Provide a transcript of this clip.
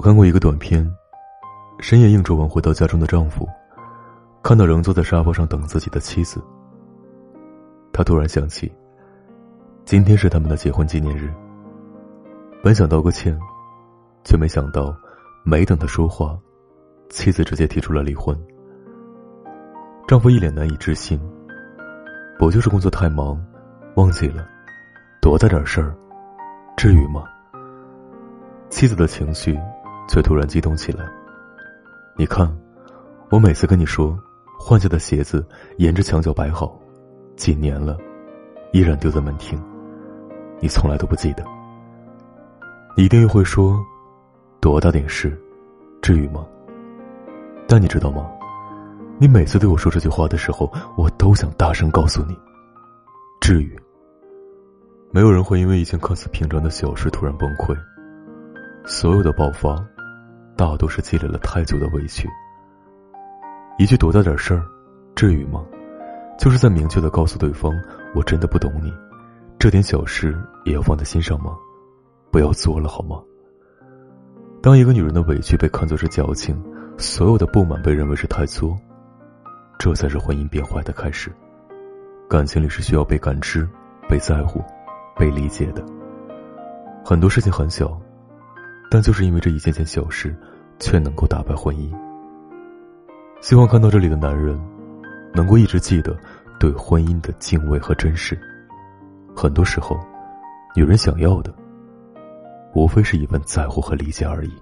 我看过一个短片，深夜应酬完回到家中的丈夫，看到仍坐在沙发上等自己的妻子，他突然想起，今天是他们的结婚纪念日。本想道个歉，却没想到，没等他说话，妻子直接提出了离婚。丈夫一脸难以置信，不就是工作太忙，忘记了，多大点事儿，至于吗？妻子的情绪。却突然激动起来。你看，我每次跟你说，换下的鞋子沿着墙角摆好，几年了，依然丢在门厅，你从来都不记得。你一定又会说，多大点事，至于吗？但你知道吗？你每次对我说这句话的时候，我都想大声告诉你，至于。没有人会因为一件看似平常的小事突然崩溃，所有的爆发。大都是积累了太久的委屈。一句多大点事儿，至于吗？就是在明确的告诉对方，我真的不懂你，这点小事也要放在心上吗？不要作了好吗？当一个女人的委屈被看作是矫情，所有的不满被认为是太作，这才是婚姻变坏的开始。感情里是需要被感知、被在乎、被理解的。很多事情很小，但就是因为这一件件小事。却能够打败婚姻。希望看到这里的男人，能够一直记得对婚姻的敬畏和珍视。很多时候，女人想要的，无非是一份在乎和理解而已。